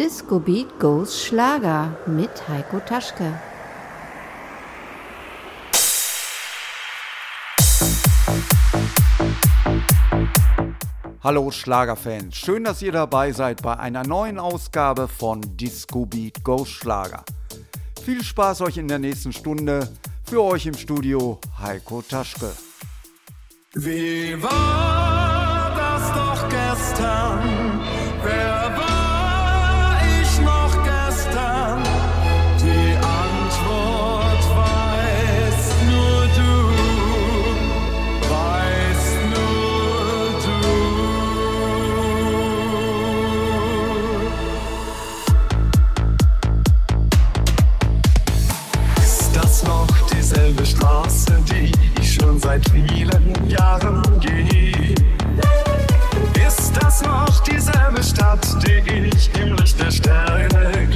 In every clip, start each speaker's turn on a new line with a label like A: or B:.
A: Disco Beat Goes Schlager mit Heiko Taschke.
B: Hallo Schlagerfans, schön, dass ihr dabei seid bei einer neuen Ausgabe von Disco Beat Goes Schlager. Viel Spaß euch in der nächsten Stunde. Für euch im Studio Heiko Taschke.
C: Wie war das doch gestern? Wer seit vielen Jahren gehe. Ist das noch dieselbe Stadt, die ich im Licht der Sterne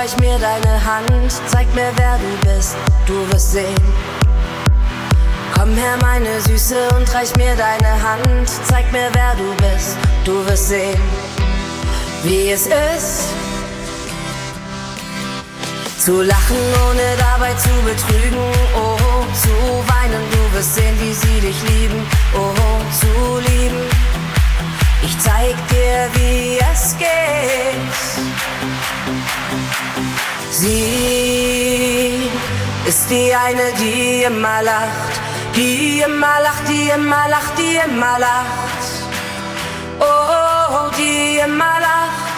D: reich mir deine Hand. Zeig mir, wer du bist, du wirst sehen. Komm her, meine Süße, und reich mir deine Hand. Zeig mir, wer du bist, du wirst sehen, wie es ist. Zu lachen, ohne dabei zu betrügen. Oh, zu weinen, du wirst sehen, wie sie dich lieben. Oh, zu lieben. Ich zeig dir, wie es geht. Sie ist die eine, die immer lacht. Die immer lacht, die immer lacht, die immer lacht. Oh, die immer lacht.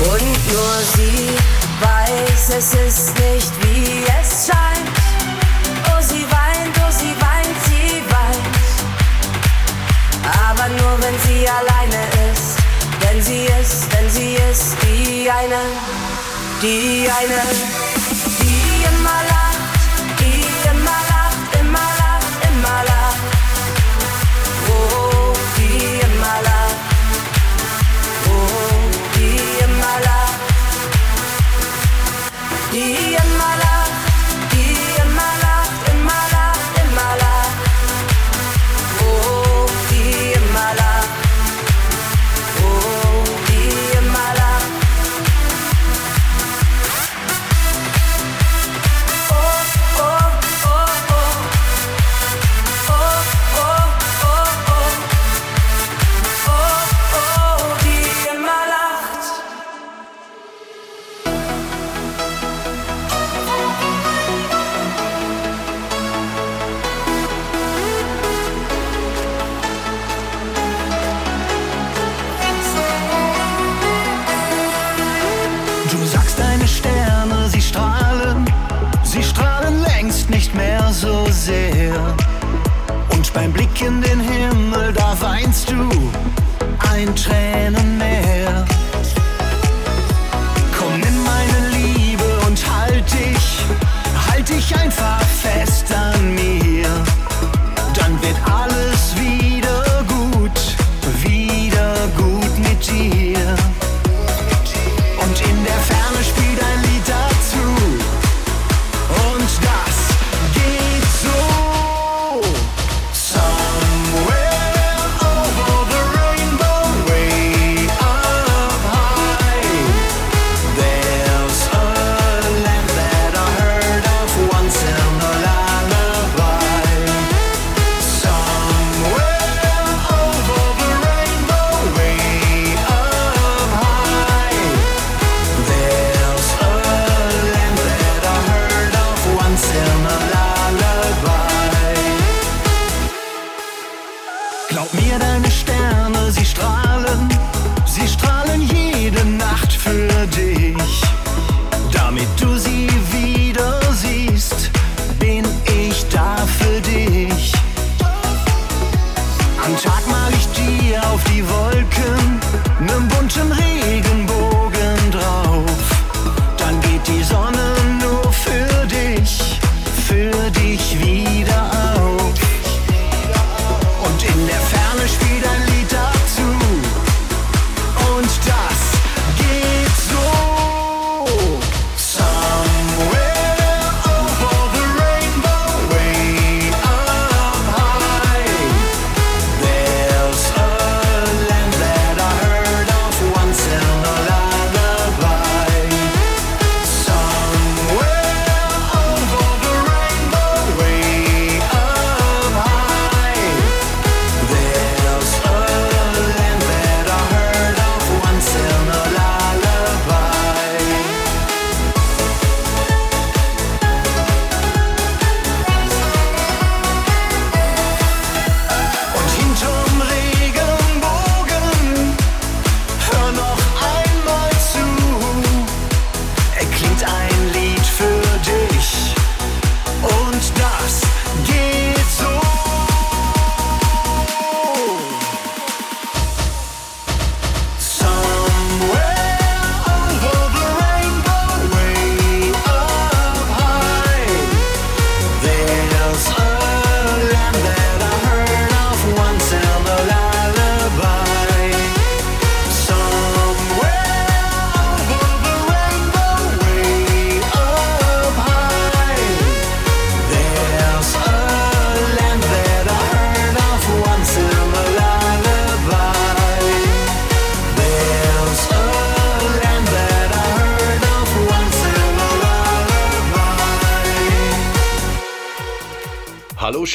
D: Und nur sie weiß, es ist nicht wie es scheint. Oh, sie weint, oh, sie weint, sie weint. Aber nur wenn sie alleine ist. Denn sie ist, denn sie ist die eine, die eine,
E: Glaub mir, deine Sterne, sie strahlen, sie strahlen jede Nacht für dich. Damit du sie wieder siehst, bin ich da für dich. Am Tag mal ich dir auf die Wolken nen bunten Regenbogen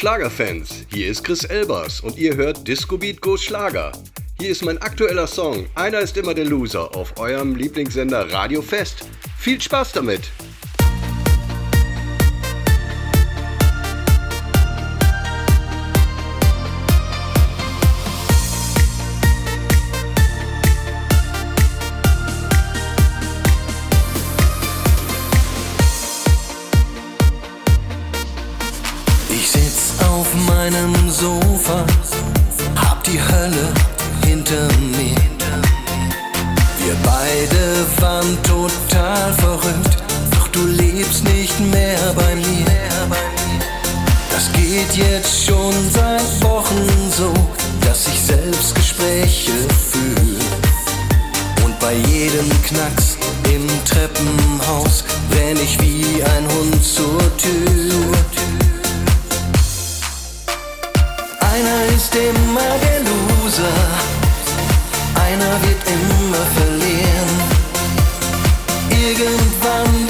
F: Schlagerfans, hier ist Chris Elbers und ihr hört Disco Beat Go Schlager. Hier ist mein aktueller Song Einer ist immer der Loser auf eurem Lieblingssender Radio Fest. Viel Spaß damit!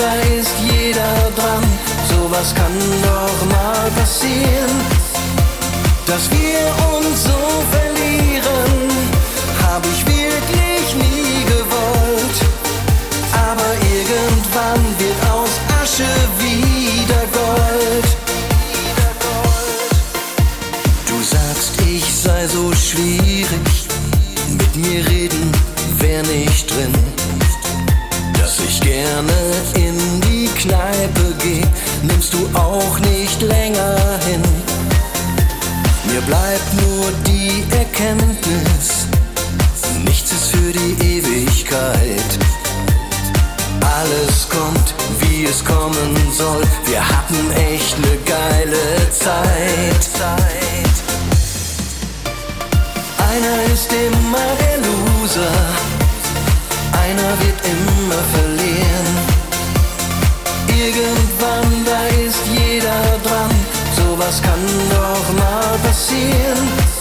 G: Da ist jeder dran, sowas kann doch mal passieren. Dass wir uns so verlieren, Erkenntnis, nichts ist für die Ewigkeit. Alles kommt, wie es kommen soll. Wir hatten echt ne geile Zeit. Einer ist immer der Loser, einer wird immer verlieren. Irgendwann, da ist jeder dran, sowas kann doch mal passieren.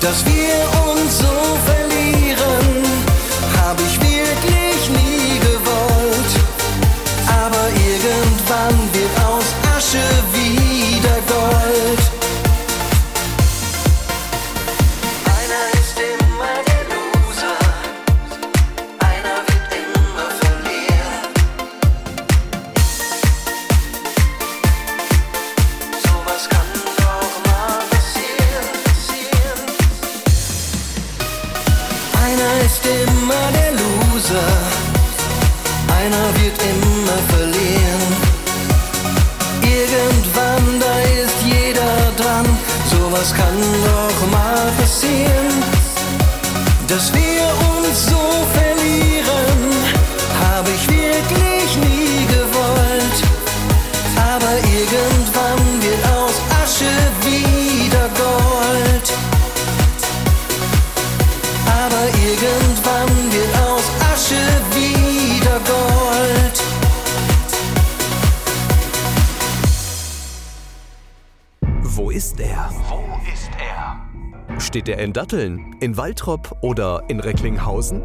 G: Dass wir uns so verlieren, was kann doch mal passieren, dass wir
H: Steht er in Datteln, in Waltrop oder in Recklinghausen?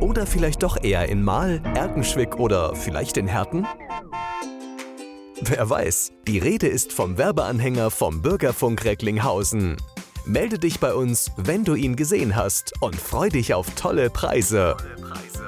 H: Oder vielleicht doch eher in Mahl, Erkenschwick oder vielleicht in Herten? Wer weiß, die Rede ist vom Werbeanhänger vom Bürgerfunk Recklinghausen. Melde dich bei uns, wenn du ihn gesehen hast und freu dich auf tolle Preise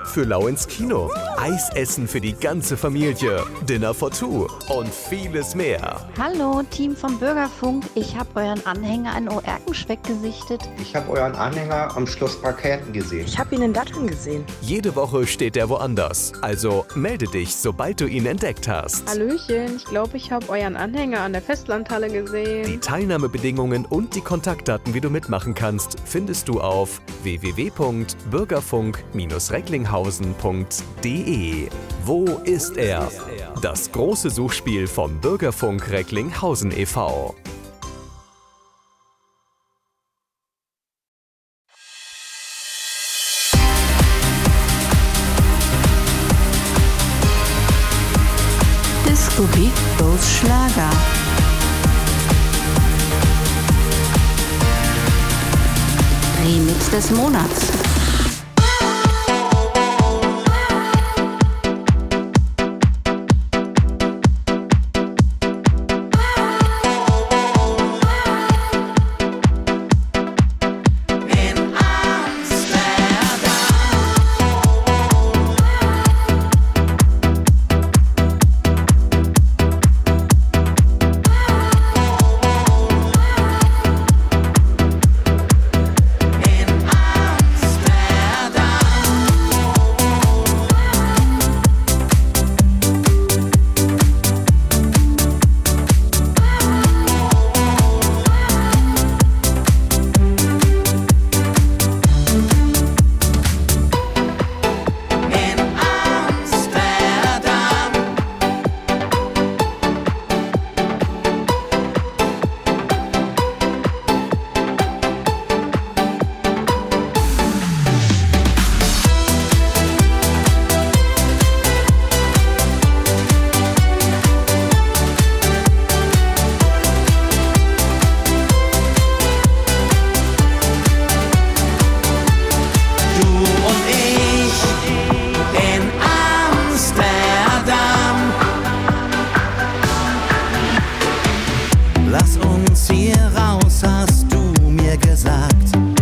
H: für Lau ins Kino, Eisessen für die ganze Familie, Dinner for Two und vieles mehr.
A: Hallo, Team vom Bürgerfunk. Ich habe euren Anhänger in Oerkenschweck gesichtet.
I: Ich habe euren Anhänger am Schloss Parkerten gesehen.
J: Ich habe ihn in Datteln gesehen.
H: Jede Woche steht er woanders. Also melde dich, sobald du ihn entdeckt hast.
J: Hallöchen, ich glaube, ich habe euren Anhänger an der Festlandhalle gesehen.
H: Die Teilnahmebedingungen und die Kontaktdaten, wie du mitmachen kannst, findest du auf www.bürgerfunk-recklinghausen recklinghausen.de. Wo ist er? Das große Suchspiel vom Bürgerfunk Recklinghausen e.V.
A: Disco Beat Schlager. Remix des Monats.
G: Lass uns hier raus, hast du
E: mir gesagt.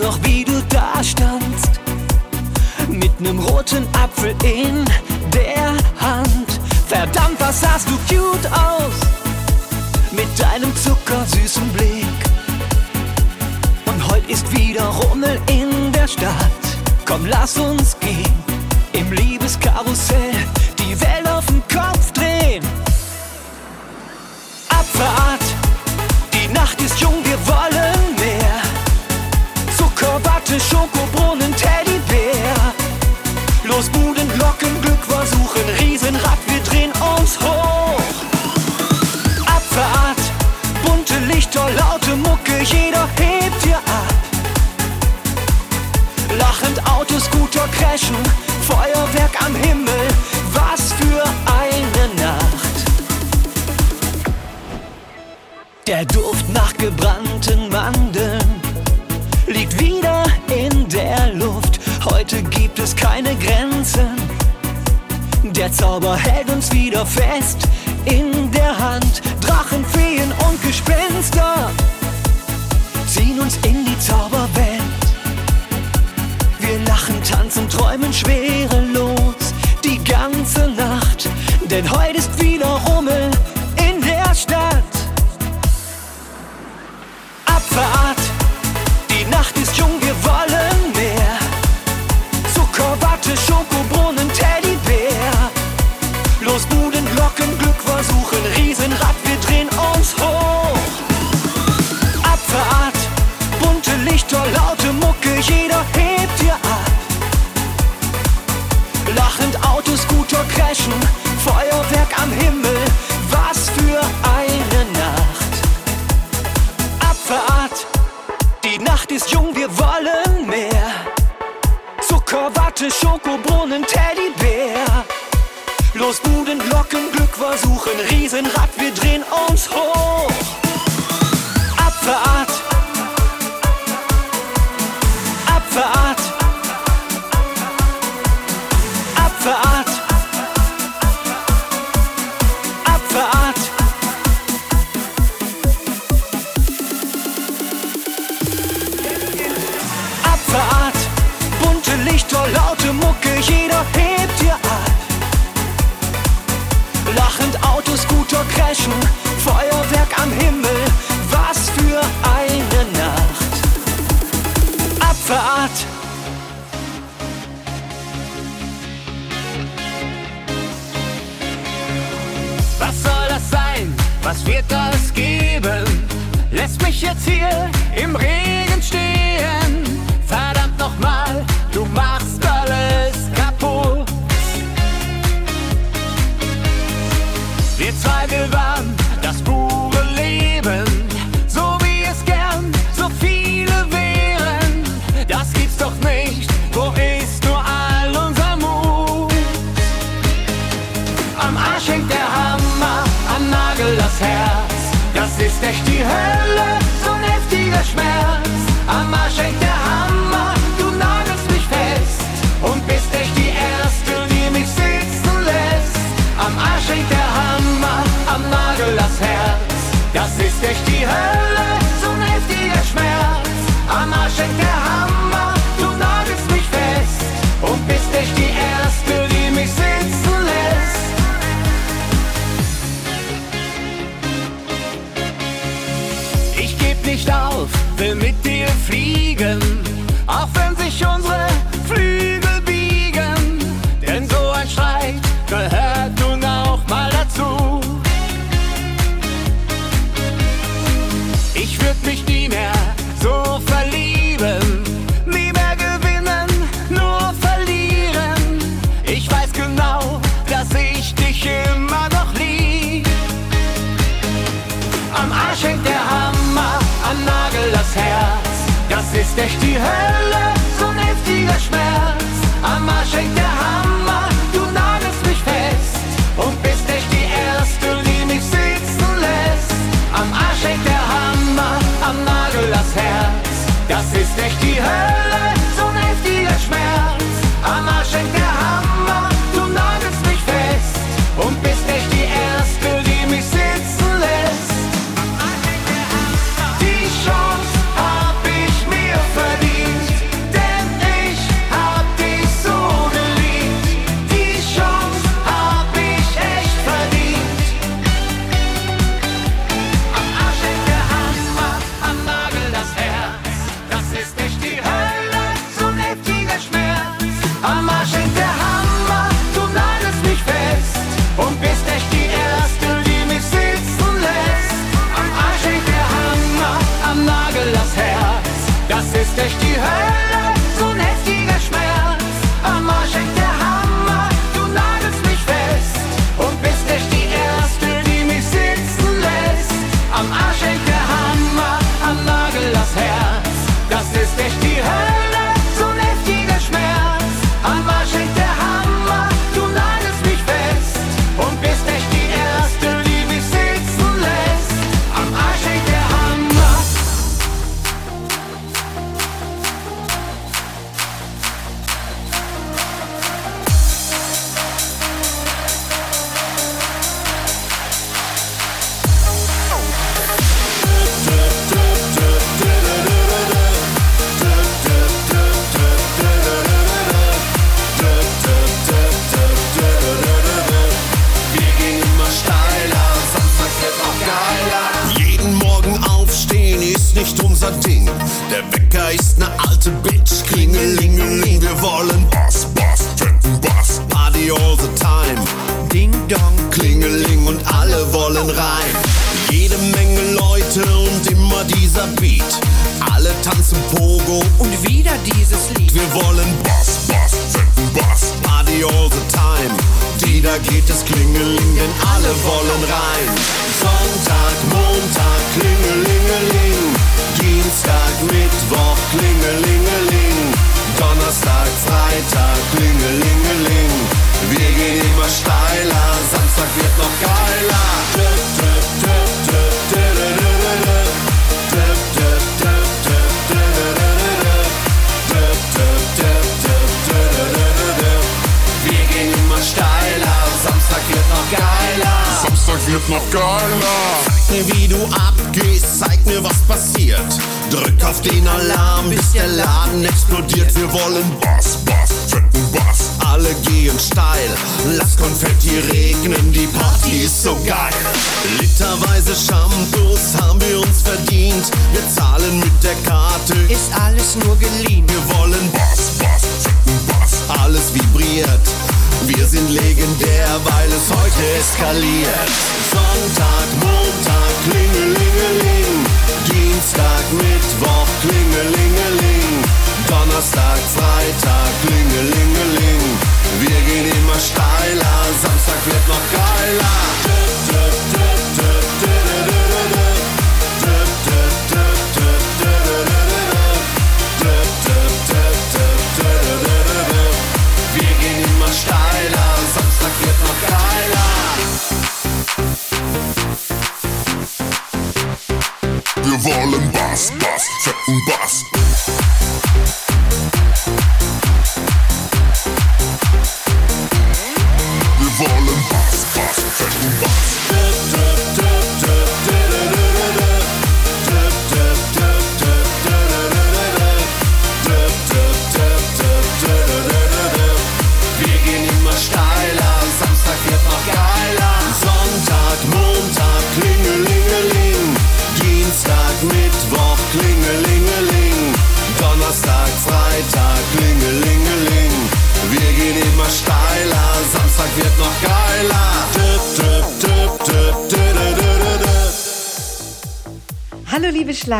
E: noch, wie du da standst. Mit nem roten Apfel in der Hand. Verdammt, was sahst du cute aus. Mit deinem zuckersüßen Blick. Und heute ist wieder Rummel in der Stadt. Komm, lass uns gehen im Liebeskarussell. Güte gibt es keine Grenzen. Der Zauber hält uns wieder fest in der Hand. Drachen, Feen und Gespenster ziehen uns in die Zauberwelt. Wir lachen, tanzen, träumen schwerelos die ganze Nacht. Denn heute
G: wird das geben? Lässt mich jetzt hier die Hölle, so ein heftiger Schmerz am Arsch.
K: have wollen Bass, Bass, Bass.
L: Alles
M: vibriert. Wir sind legendär, weil es heute eskaliert. Sonntag, Montag, Klingelingeling. Dienstag, Mittwoch, Klingelingeling. Donnerstag, Freitag, Klingelingeling. Wir gehen immer steiler. Samstag wird noch geiler. Dö,
K: dö, dö.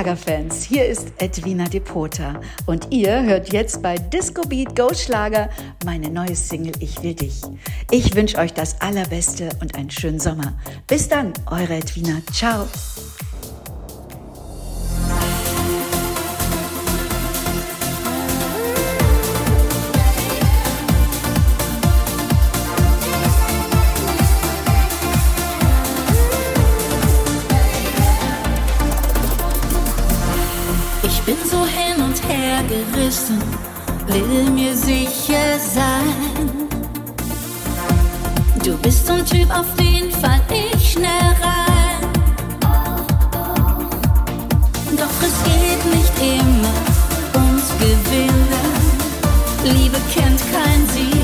K: Schlagerfans, hier ist Edwina Depota und ihr hört jetzt bei Disco Beat Go Schlager meine neue Single Ich will dich. Ich wünsche euch das Allerbeste und einen schönen Sommer. Bis dann, eure Edwina. Ciao.
N: gerissen, will mir sicher sein. Du bist so ein Typ, auf den fall ich schnell rein. Doch es geht nicht immer ums Gewinnen. Liebe kennt kein Sieg.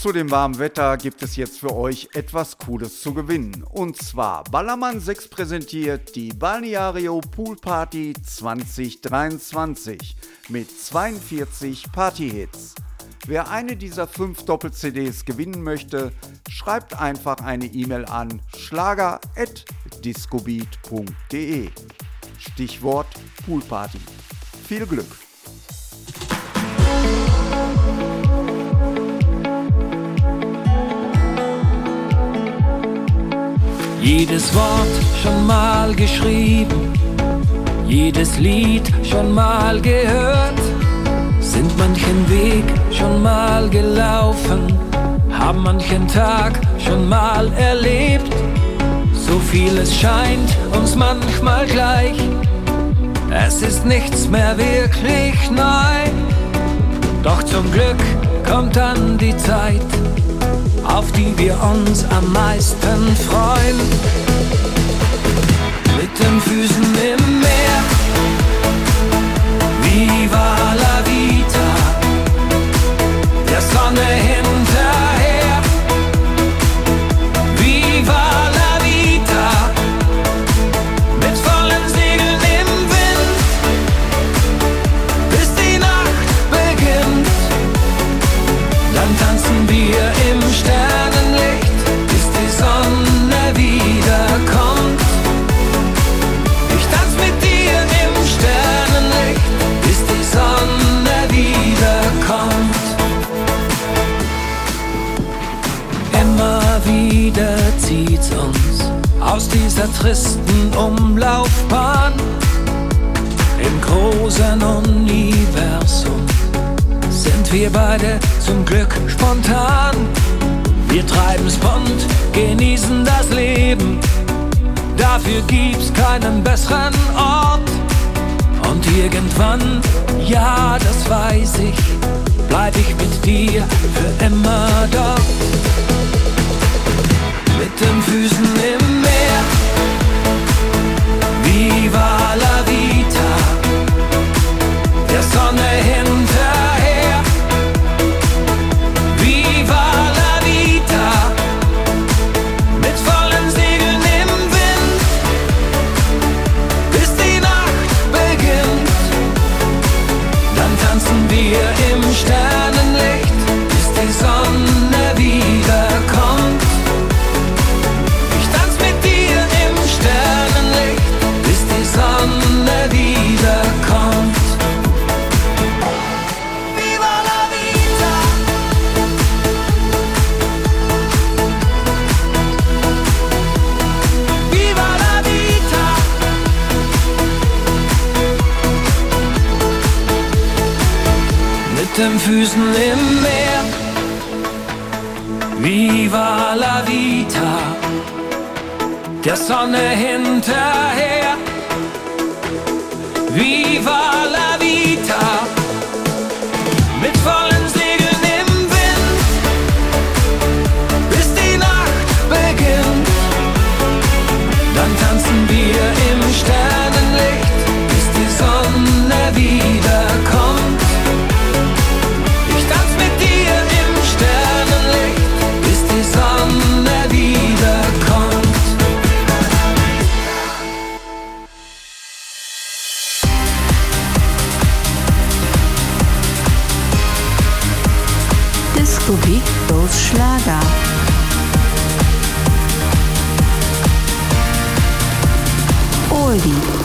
N: zu
B: dem warmen Wetter gibt es jetzt für euch etwas Cooles zu gewinnen. Und zwar Ballermann 6 präsentiert die Balneario Pool Party 2023 mit 42 Partyhits. Wer eine dieser fünf Doppel-CDs gewinnen möchte, schreibt einfach eine E-Mail an schlager.discobeat.de. Stichwort Poolparty. Viel Glück!
O: Jedes Wort schon mal geschrieben, jedes Lied schon mal gehört, sind manchen Weg schon mal gelaufen, haben manchen Tag schon mal erlebt. So vieles scheint uns manchmal gleich, es ist nichts mehr wirklich neu. Doch zum Glück kommt dann die Zeit, auf die wir uns am meisten freuen. Mit den Füßen im Meer, viva la vita, der Sonne hin. aus dieser tristen Umlaufbahn im großen Universum sind wir beide zum Glück spontan. Wir treiben's bunt, genießen das Leben. Dafür gibt's keinen besseren Ort. Und irgendwann, ja, das weiß ich, bleib ich mit dir für immer dort mit den Füßen im Meer.
P: Corby.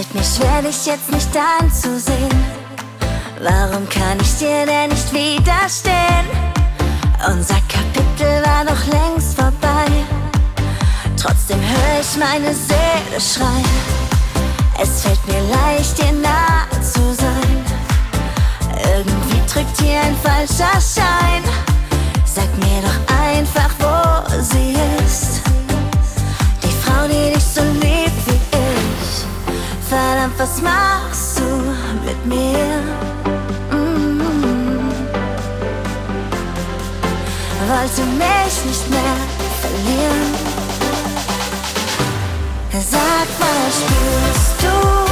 P: Fällt mir schwer, dich jetzt nicht anzusehen. Warum kann ich dir denn nicht widerstehen? Unser Kapitel war doch längst vorbei. Trotzdem höre ich meine Seele schreien. Es fällt mir leicht, dir nah zu sein. Irgendwie drückt hier ein falscher Schein. Sag mir doch einfach, wo sie ist. Die Frau, die dich so liebt. Verdammt, was machst du mit mir? Mm. Wollte mich nicht mehr verlieren. Sag mal, spürst du,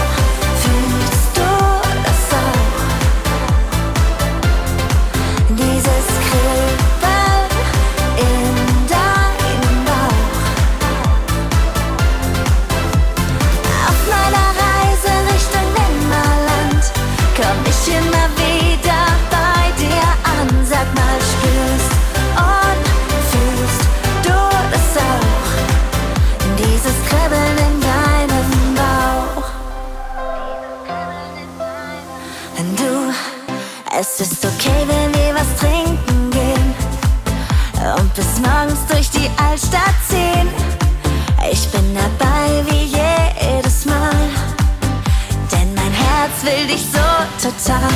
P: total.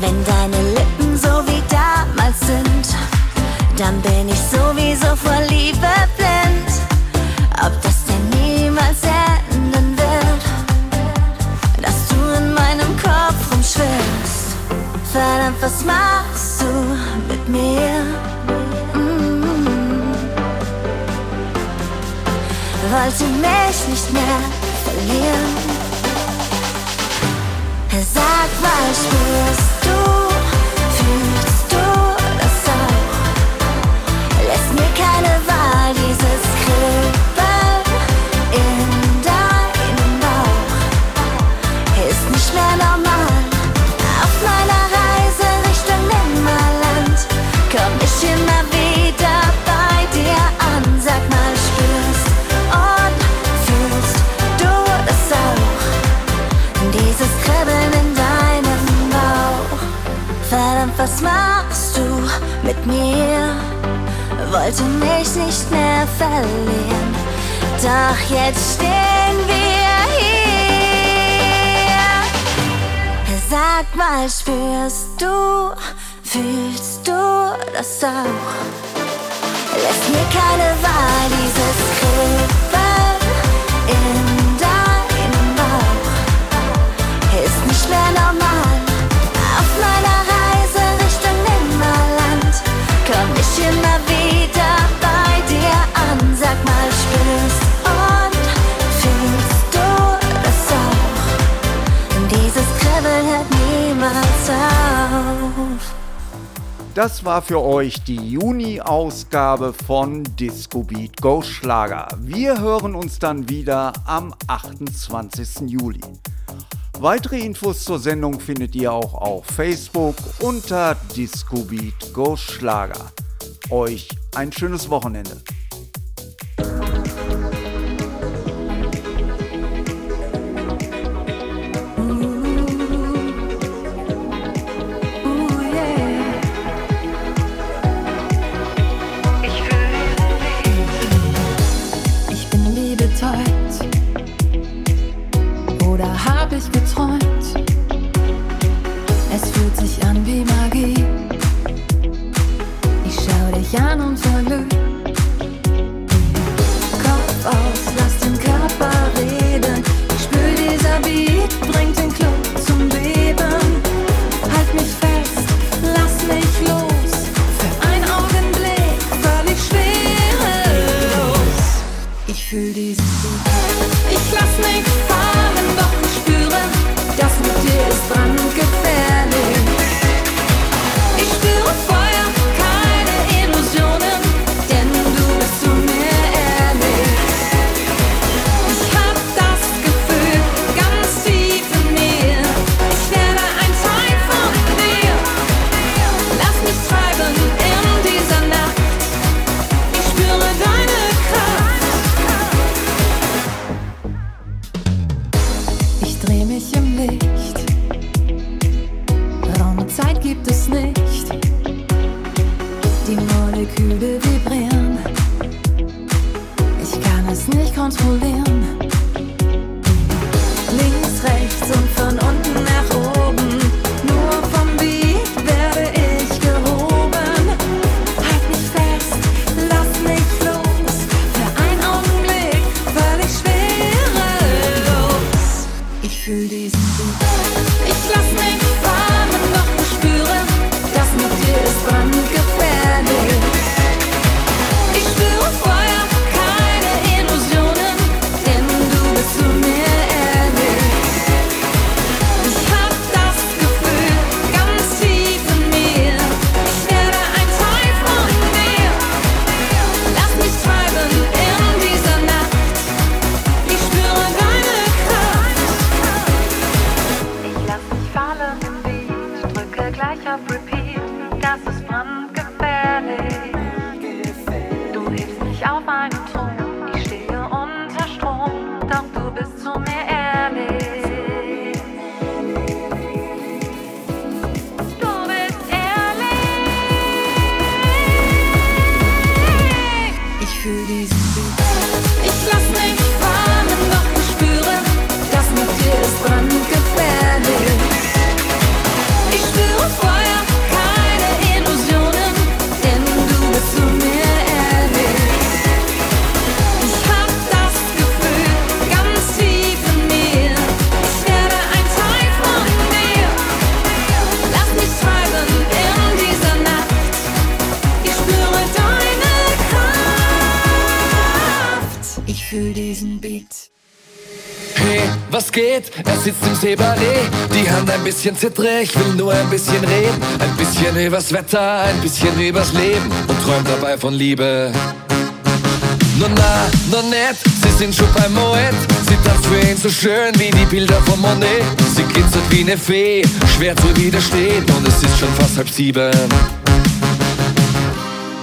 P: Wenn deine Lippen so wie damals sind, dann bin ich sowieso vor Liebe blind. Ob das denn niemals enden wird, dass du in meinem Kopf rumschwirrst. Verdammt, was machst du mit mir? Mm. Wollte mich nicht mehr verlieren. Sag mal, spürst Wollte mich nicht mehr verlieren. Doch jetzt stehen wir hier. Sag mal, spürst du, fühlst du das auch? Lässt mir keine Wahl, dieses auf. Das
B: war für euch die Juni-Ausgabe von Disco Beat Go Schlager. Wir hören uns dann wieder am 28. Juli. Weitere Infos zur Sendung findet ihr auch auf Facebook unter Disco Beat Go Schlager. Euch ein schönes Wochenende.
N: Licht, Raum und Zeit gibt es nicht. Die Moleküle vibrieren, ich kann es nicht kontrollieren.
O: Was geht? Er sitzt im Seeballet, die Hand ein bisschen zittrig, will nur ein bisschen reden. Ein bisschen übers Wetter, ein bisschen übers Leben und träumt dabei von Liebe. No na, no nett, sie sind schon beim Moet. Sie tanzt für ihn so schön wie die Bilder von Monet. Sie glitzert wie eine Fee, schwer zu widerstehen und es ist schon fast halb sieben.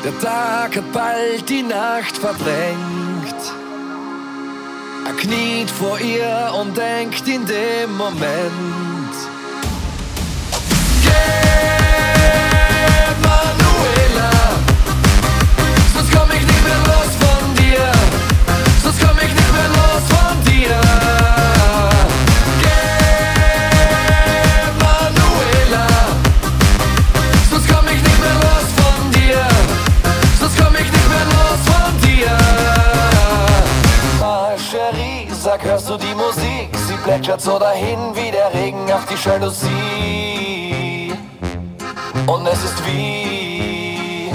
O: Der Tag hat bald die Nacht verdrängt. Er kniet vor ihr und denkt in dem Moment. Geh, Manuela, sonst komm ich nicht mehr los von dir. Sonst komm ich nicht mehr los von dir. Plätschert so dahin wie der Regen auf die Jalousie. Und es ist wie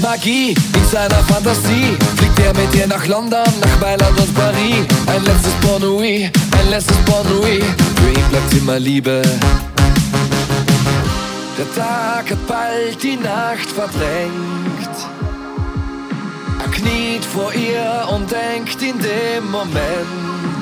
O: Magie in seiner Fantasie. Fliegt er mit ihr nach London, nach Mailand und Paris. Ein letztes Bon Nuit, ein letztes Bon Nuit Für ihn bleibt immer Liebe. Der Tag hat bald die Nacht verdrängt. Er kniet vor ihr und denkt in dem Moment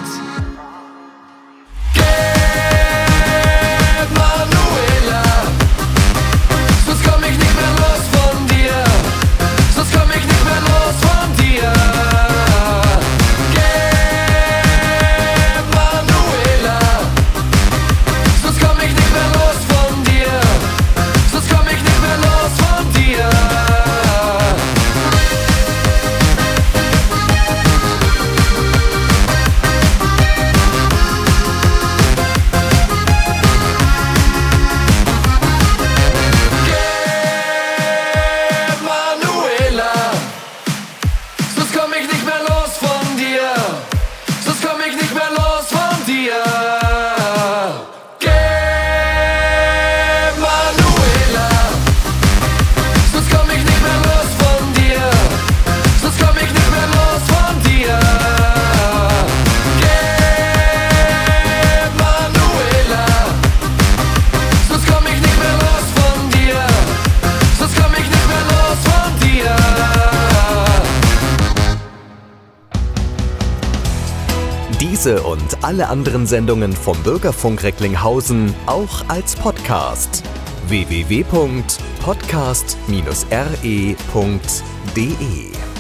H: alle anderen Sendungen vom Bürgerfunk Recklinghausen auch als Podcast. www.podcast-re.de